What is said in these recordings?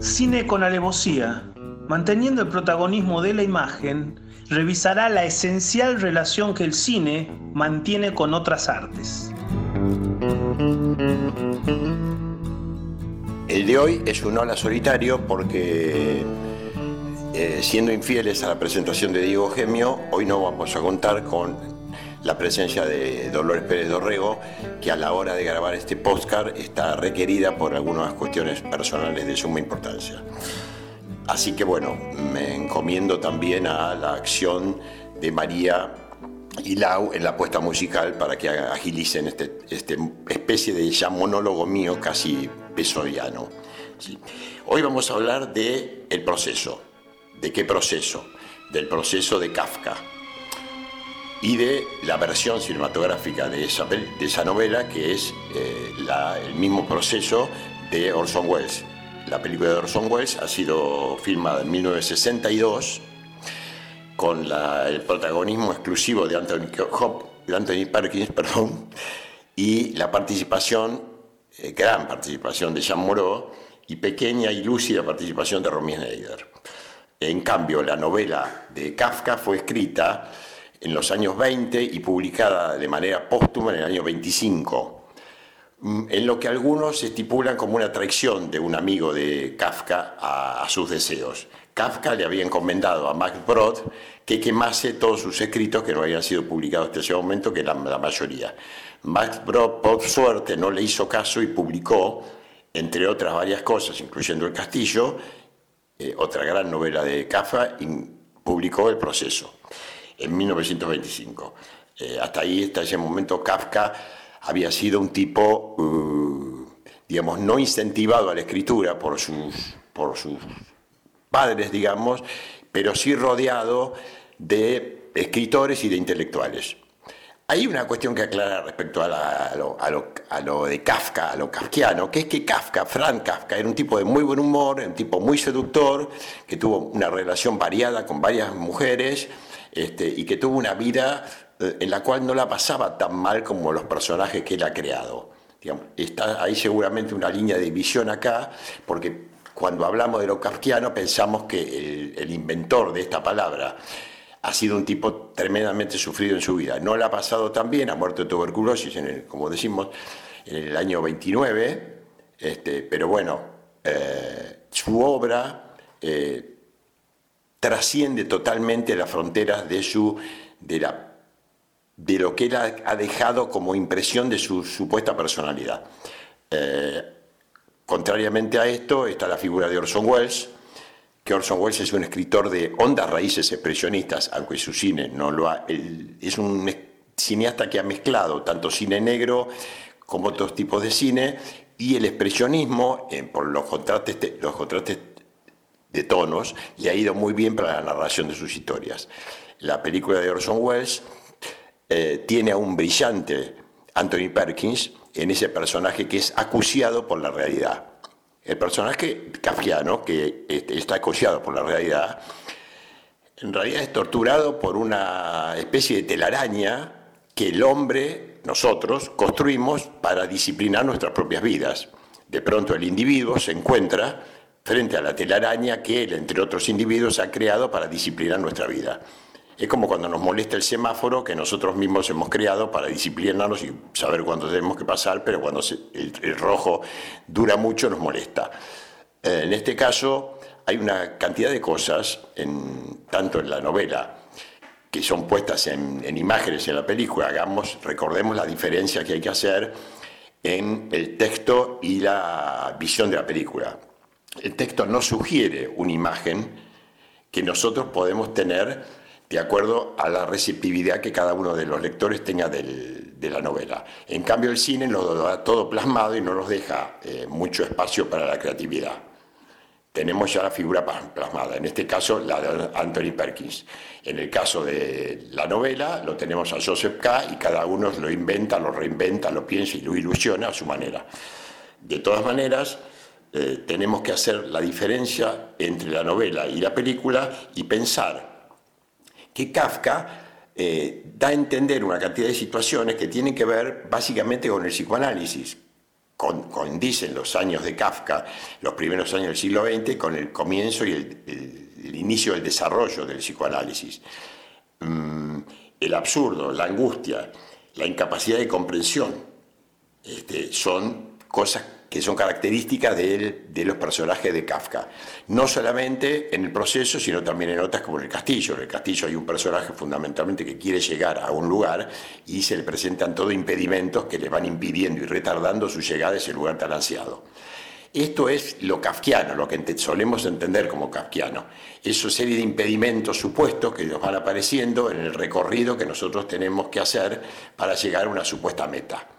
Cine con alevosía, manteniendo el protagonismo de la imagen, revisará la esencial relación que el cine mantiene con otras artes. El de hoy es un hola solitario porque eh, siendo infieles a la presentación de Diego Gemio, hoy no vamos a contar con la presencia de Dolores Pérez Dorrego, que a la hora de grabar este postcard está requerida por algunas cuestiones personales de suma importancia. Así que bueno, me encomiendo también a la acción de María y Lau en la puesta musical para que agilicen este, este especie de ya monólogo mío casi pesodiano. Hoy vamos a hablar de el proceso. ¿De qué proceso? Del proceso de Kafka y de la versión cinematográfica de esa, de esa novela, que es eh, el mismo proceso de Orson Welles. La película de Orson Welles ha sido filmada en 1962 con el protagonismo exclusivo de Anthony, de Anthony Perkins perdón, y la participación, eh, gran participación de Jean Moreau y pequeña y lúcida participación de Romy Schneider. En cambio, la novela de Kafka fue escrita en los años 20 y publicada de manera póstuma en el año 25, mm, en lo que algunos estipulan como una traición de un amigo de Kafka a, sus deseos. Kafka le había encomendado a Max Brod que quemase todos sus escritos que no habían sido publicados hasta ese momento, que eran la mayoría. Max Brod, por suerte, no le hizo caso y publicó, entre otras varias cosas, incluyendo El Castillo, eh, otra gran novela de Kafka, y publicó El Proceso en 1925. Eh, hasta ahí, hasta ese momento, Kafka había sido un tipo, uh, digamos, no incentivado a la escritura por sus, por sus padres, digamos, pero sí rodeado de escritores y de intelectuales. Hay una cuestión que aclarar respecto a, lo, a, lo, a, lo, de Kafka, a lo kafkiano, que es que Kafka, Frank Kafka, era un tipo de muy buen humor, un tipo muy seductor, que tuvo una relación variada con varias mujeres, este, y que tuvo una vida eh, en la cual no la pasaba tan mal como los personajes que él ha creado. está ahí seguramente una línea de visión acá, porque cuando hablamos de lo kafkiano pensamos que el, inventor de esta palabra ha sido un tipo tremendamente sufrido en su vida. No la ha pasado tan bien, ha muerto de tuberculosis, en el, como decimos, en el año 29, este, pero bueno, eh, su obra eh, trasciende totalmente las fronteras de, su, de, la, de lo que él ha, dejado como impresión de su supuesta personalidad. Eh, contrariamente a esto está la figura de Orson Welles, que Orson Welles es un escritor de hondas raíces expresionistas, aunque su cine no lo ha... es un cineasta que ha mezclado tanto cine negro como otros tipos de cine y el expresionismo, eh, por los contrastes, los contrastes de tonos y ha ido muy bien para la narración de sus historias. La película de Orson Welles eh, tiene a un brillante Anthony Perkins en ese personaje que es acuciado por la realidad. El personaje kafkiano, que este, está acuciado por la realidad, en realidad es torturado por una especie de telaraña que el hombre, nosotros, construimos para disciplinar nuestras propias vidas. De pronto el individuo se encuentra frente a la telaraña que él, entre otros individuos, ha creado para disciplinar nuestra vida. Es como cuando nos molesta el semáforo que nosotros mismos hemos creado para disciplinarnos y saber cuándo tenemos que pasar, pero cuando el, rojo dura mucho nos molesta. Eh, en este caso hay una cantidad de cosas, en, tanto en la novela, que son puestas en, en imágenes en la película, hagamos, recordemos la diferencia que hay que hacer en el texto y la visión de la película el texto no sugiere una imagen que nosotros podemos tener de acuerdo a la receptividad que cada uno de los lectores tenga de la novela. En cambio, el cine lo da todo plasmado y no nos deja eh, mucho espacio para la creatividad. Tenemos ya la figura plasmada, en este caso la de Anthony Perkins. En el caso de la novela lo tenemos a Joseph K. y cada uno lo inventa, lo reinventa, lo piensa y lo ilusiona a su manera. De todas maneras, eh, tenemos que hacer la diferencia entre la novela y la película y pensar que Kafka eh, da a entender una cantidad de situaciones que tienen que ver básicamente con el psicoanálisis, condicen los años de Kafka, los primeros años del siglo XX, con el comienzo y el, inicio del desarrollo del psicoanálisis. Mm, el absurdo, la angustia, la incapacidad de comprensión, este, son cosas que son características de, los personajes de Kafka. No solamente en el proceso, sino también en otras como en el castillo. En el castillo hay un personaje fundamentalmente que quiere llegar a un lugar y se le presentan todos impedimentos que le van impidiendo y retardando su llegada a ese lugar tan ansiado. Esto es lo kafkiano, lo que solemos entender como kafkiano. Esa serie de impedimentos supuestos que nos van apareciendo en el recorrido que nosotros tenemos que hacer para llegar a una supuesta meta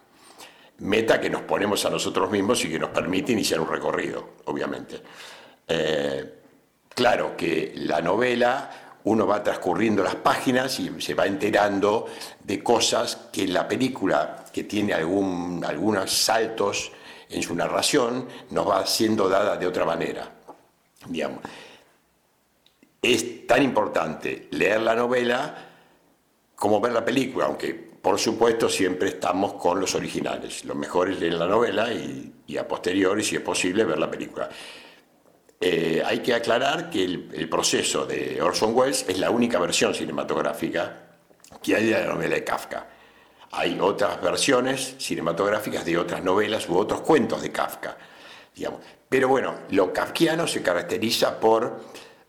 meta que nos ponemos a nosotros mismos y que nos permite iniciar un recorrido, obviamente. Eh, claro que la novela uno va transcurriendo las páginas y se va enterando de cosas que la película, que tiene algún, algunos saltos en su narración, nos va siendo dada de otra manera. Es tan importante leer la novela como ver la película, aunque por supuesto, siempre estamos con los originales. Lo mejor es leer la novela y, a posteriori, si es posible, ver la película. Eh, hay que aclarar que el, proceso de Orson Welles es la única versión cinematográfica que hay de la novela de Kafka. Hay otras versiones cinematográficas de otras novelas u otros cuentos de Kafka. Digamos. Pero bueno, lo kafkiano se caracteriza por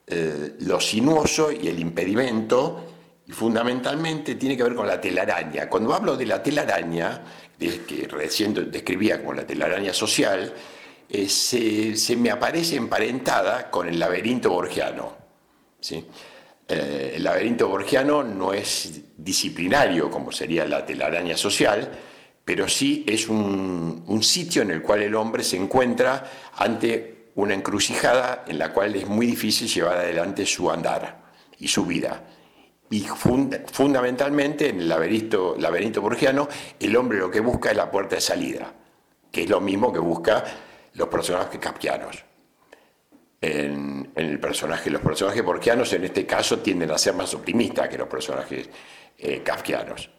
eh, lo sinuoso y el impedimento fundamentalmente tiene que ver con la telaraña. Cuando hablo de la telaraña, que recién describía como la telaraña social, eh, se, me aparece emparentada con el laberinto borgiano. ¿sí? Eh, el laberinto borgiano no es disciplinario como sería la telaraña social, pero sí es un, un sitio en el cual el hombre se encuentra ante una encrucijada en la cual es muy difícil llevar adelante su andar y su vida y fundamentalmente en el laberinto, laberinto el hombre lo que busca es la puerta de salida, que es lo mismo que busca los personajes kafkianos. En, el personaje, los personajes borgianos en este caso tienden a ser más optimistas que los personajes eh, kafkianos.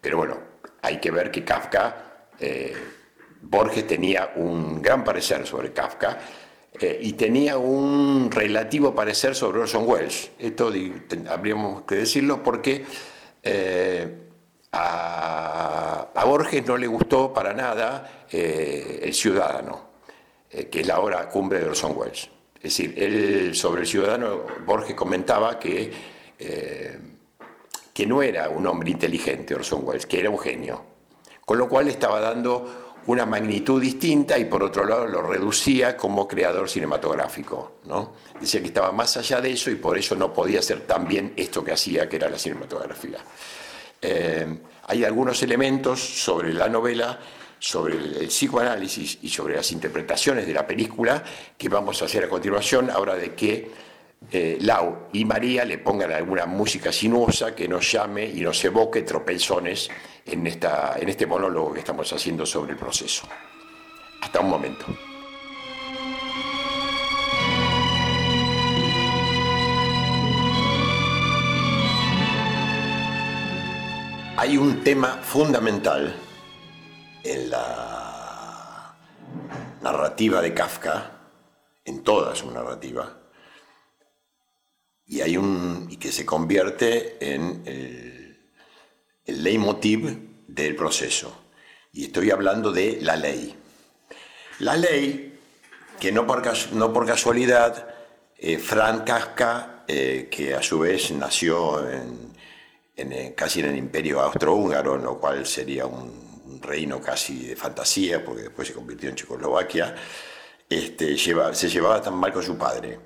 Pero bueno, hay que ver que Kafka, eh, Borges tenía un gran parecer sobre Kafka, eh, y tenía un relativo parecer sobre Orson Welles. Esto habríamos que decirlo porque eh, a, Borges no le gustó para nada eh, El Ciudadano, que es la obra cumbre de Orson Welles. Es decir, él sobre el Ciudadano, Borges comentaba que, que no era un hombre inteligente Orson Welles, que era un genio. Con lo cual estaba dando una magnitud distinta y por otro lado lo reducía como creador cinematográfico. ¿no? Decía que estaba más allá de eso y por eso no podía hacer tan bien esto que hacía, que era la cinematografía. Eh, hay algunos elementos sobre la novela, sobre el, psicoanálisis y sobre las interpretaciones de la película que vamos a hacer a continuación, ahora de que eh, Lau y María le pongan alguna música sinuosa que nos llame y nos evoque tropezones en, esta, en este monólogo que estamos haciendo sobre el proceso. Hasta un momento. Hay un tema fundamental en la narrativa de Kafka, en toda su narrativa, y hay un y que se convierte en el, el leitmotiv del proceso. Y estoy hablando de la ley. La ley, que no por, no por casualidad, eh, Frank Kafka, eh, que a su vez nació en, eh, casi en el imperio austrohúngaro, lo cual sería un, reino casi de fantasía, porque después se convirtió en Checoslovaquia, este, se llevaba tan mal con su padre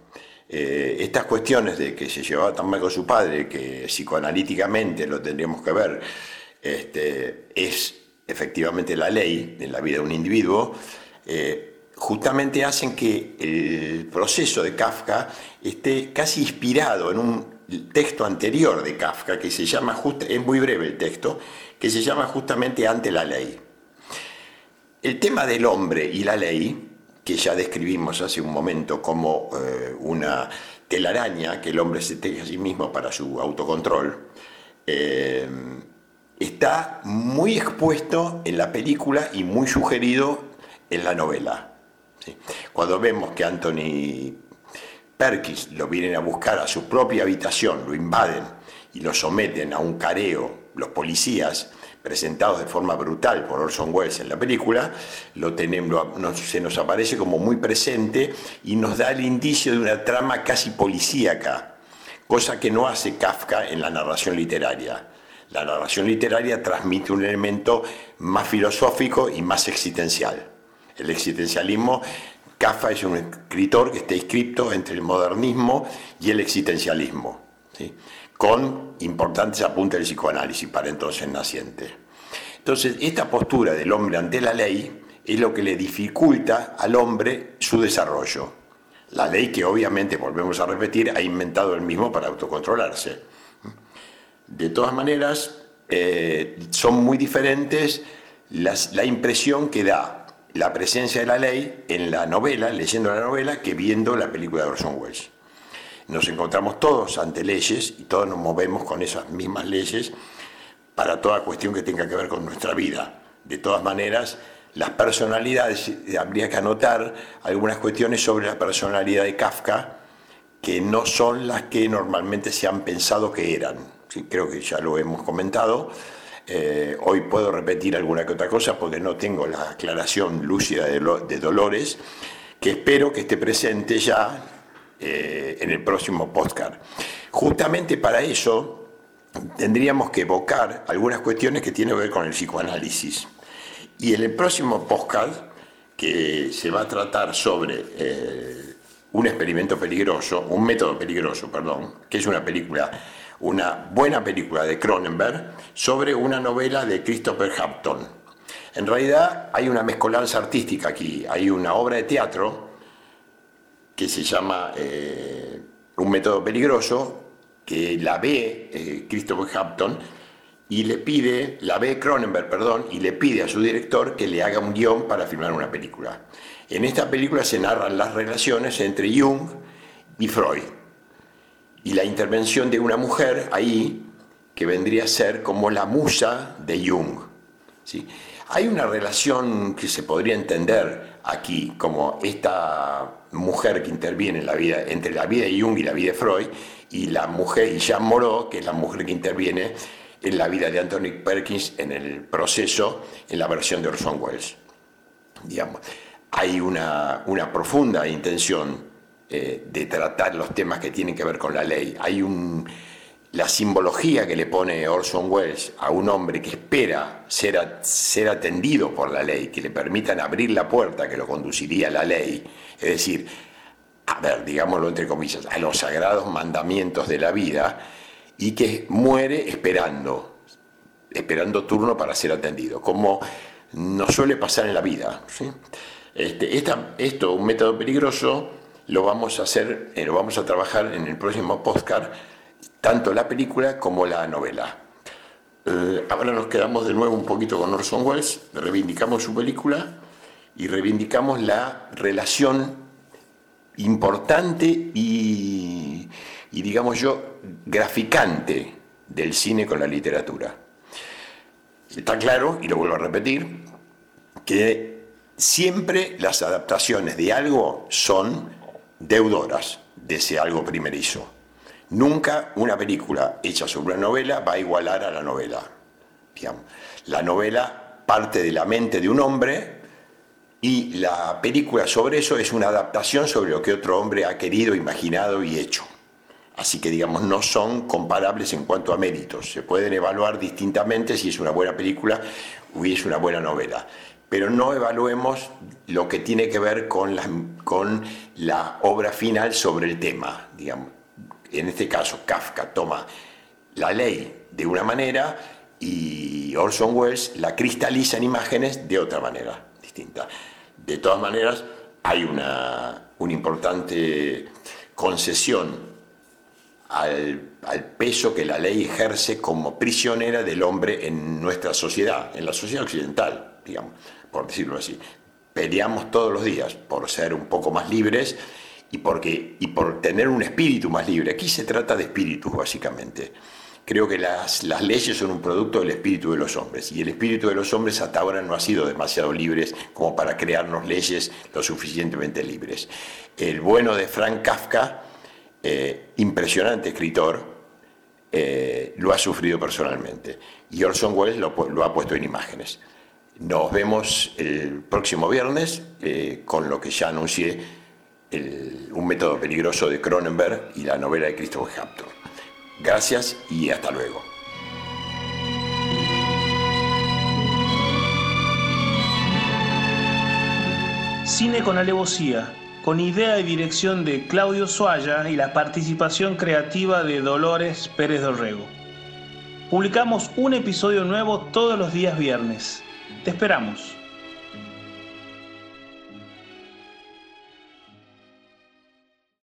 eh, estas cuestiones de que se llevaba tan mal con su padre, que psicoanalíticamente lo tendríamos que ver, este, es efectivamente la ley en la vida de un individuo, eh, justamente hacen que el proceso de Kafka esté casi inspirado en un texto anterior de Kafka, que se llama, es muy breve el texto, que se llama justamente Ante la ley. El tema del hombre y la ley que ya describimos hace un momento como eh, una telaraña que el hombre se teje a sí mismo para su autocontrol, eh, está muy expuesto en la película y muy sugerido en la novela. Cuando vemos que Anthony Perkins lo vienen a buscar a su propia habitación, lo invaden y lo someten a un careo los policías, presentados de forma brutal por Orson Welles en la película, lo tenemos, se nos aparece como muy presente y nos da el indicio de una trama casi policíaca, cosa que no hace Kafka en la narración literaria. La narración literaria transmite un elemento más filosófico y más existencial. El existencialismo, Kafka es un escritor que está inscrito entre el modernismo y el existencialismo, con importantes apuntes del psicoanálisis para entonces naciente. Entonces, esta postura del hombre ante la ley es lo que le dificulta al hombre su desarrollo. La ley que obviamente, volvemos a repetir, ha inventado el mismo para autocontrolarse. De todas maneras, eh, son muy diferentes la impresión que da la presencia de la ley en la novela, leyendo la novela, que viendo la película de Orson Welles. Nos encontramos todos ante leyes y todos nos movemos con esas mismas leyes para toda cuestión que tenga que ver con nuestra vida. De todas maneras, las personalidades, habría que anotar algunas cuestiones sobre la personalidad de Kafka que no son las que normalmente se han pensado que eran. Creo que ya lo hemos comentado. Eh, hoy puedo repetir alguna que otra cosa porque no tengo la aclaración lúcida de, Dolores, que espero que esté presente ya eh, en el próximo podcast. Justamente para eso tendríamos que evocar algunas cuestiones que tienen que ver con el psicoanálisis. Y en el próximo podcast, que se va a tratar sobre eh, un experimento peligroso, un método peligroso, perdón, que es una película, una buena película de Cronenberg, sobre una novela de Christopher Hampton. En realidad hay una mezcolanza artística aquí, hay una obra de teatro que se llama eh, Un método peligroso, que la ve eh, Christopher Hampton y le pide, la ve Cronenberg, perdón, y le pide a su director que le haga un guion para filmar una película. En esta película se narran las relaciones entre Jung y Freud y la intervención de una mujer ahí que vendría a ser como la musa de Jung. ¿sí? Hay una relación que se podría entender aquí como esta mujer que interviene en la vida, entre la vida de Jung y la vida de Freud, y la mujer, y Jean Moreau, que es la mujer que interviene en la vida de Anthony Perkins en el proceso, en la versión de Orson Welles. Digamos, hay una, una profunda intención eh, de tratar los temas que tienen que ver con la ley. Hay un, la simbología que le pone Orson Welles a un hombre que espera ser, ser atendido por la ley, que le permitan abrir la puerta que lo conduciría a la ley, es decir, a ver, digámoslo entre comillas, a los sagrados mandamientos de la vida y que muere esperando, esperando turno para ser atendido, como nos suele pasar en la vida. Este, esto, un método peligroso, lo vamos a hacer, eh, lo vamos a trabajar en el próximo podcast, tanto la película como la novela. Eh, ahora nos quedamos de nuevo un poquito con Orson Welles, reivindicamos su película y reivindicamos la relación importante y, digamos yo, graficante del cine con la literatura. Está claro, y lo vuelvo a repetir, que siempre las adaptaciones de algo son deudoras de ese algo primerizo. Nunca una película hecha sobre una novela va a igualar a la novela. La novela parte de la mente de un hombre y la película sobre eso es una adaptación sobre lo que otro hombre ha querido, imaginado y hecho. Así que digamos, no son comparables en cuanto a méritos. Se pueden evaluar distintamente si es una buena película o es una buena novela. Pero no evaluemos lo que tiene que ver con la, obra final sobre el tema. En este caso, Kafka toma la ley de una manera y Orson Welles la cristaliza en imágenes de otra manera. De todas maneras, hay una, importante concesión al, peso que la ley ejerce como prisionera del hombre en nuestra sociedad, en la sociedad occidental, digamos, por decirlo así. Peleamos todos los días por ser un poco más libres y, porque, y por tener un espíritu más libre. Aquí se trata de espíritus, básicamente Creo que las, las, leyes son un producto del espíritu de los hombres y el espíritu de los hombres hasta ahora no ha sido demasiado libres como para crearnos leyes lo suficientemente libres. El bueno de Frank Kafka, eh, impresionante escritor, eh, lo ha sufrido personalmente y Orson Welles lo, lo, ha puesto en imágenes. Nos vemos el próximo viernes eh, con lo que ya anuncié, un método peligroso de Cronenberg y la novela de Christopher Hampton. Gracias y hasta luego. Cine con alevosía, con idea y dirección de Claudio Soaya y la participación creativa de Dolores Pérez Dorrego. Publicamos un episodio nuevo todos los días viernes. Te esperamos.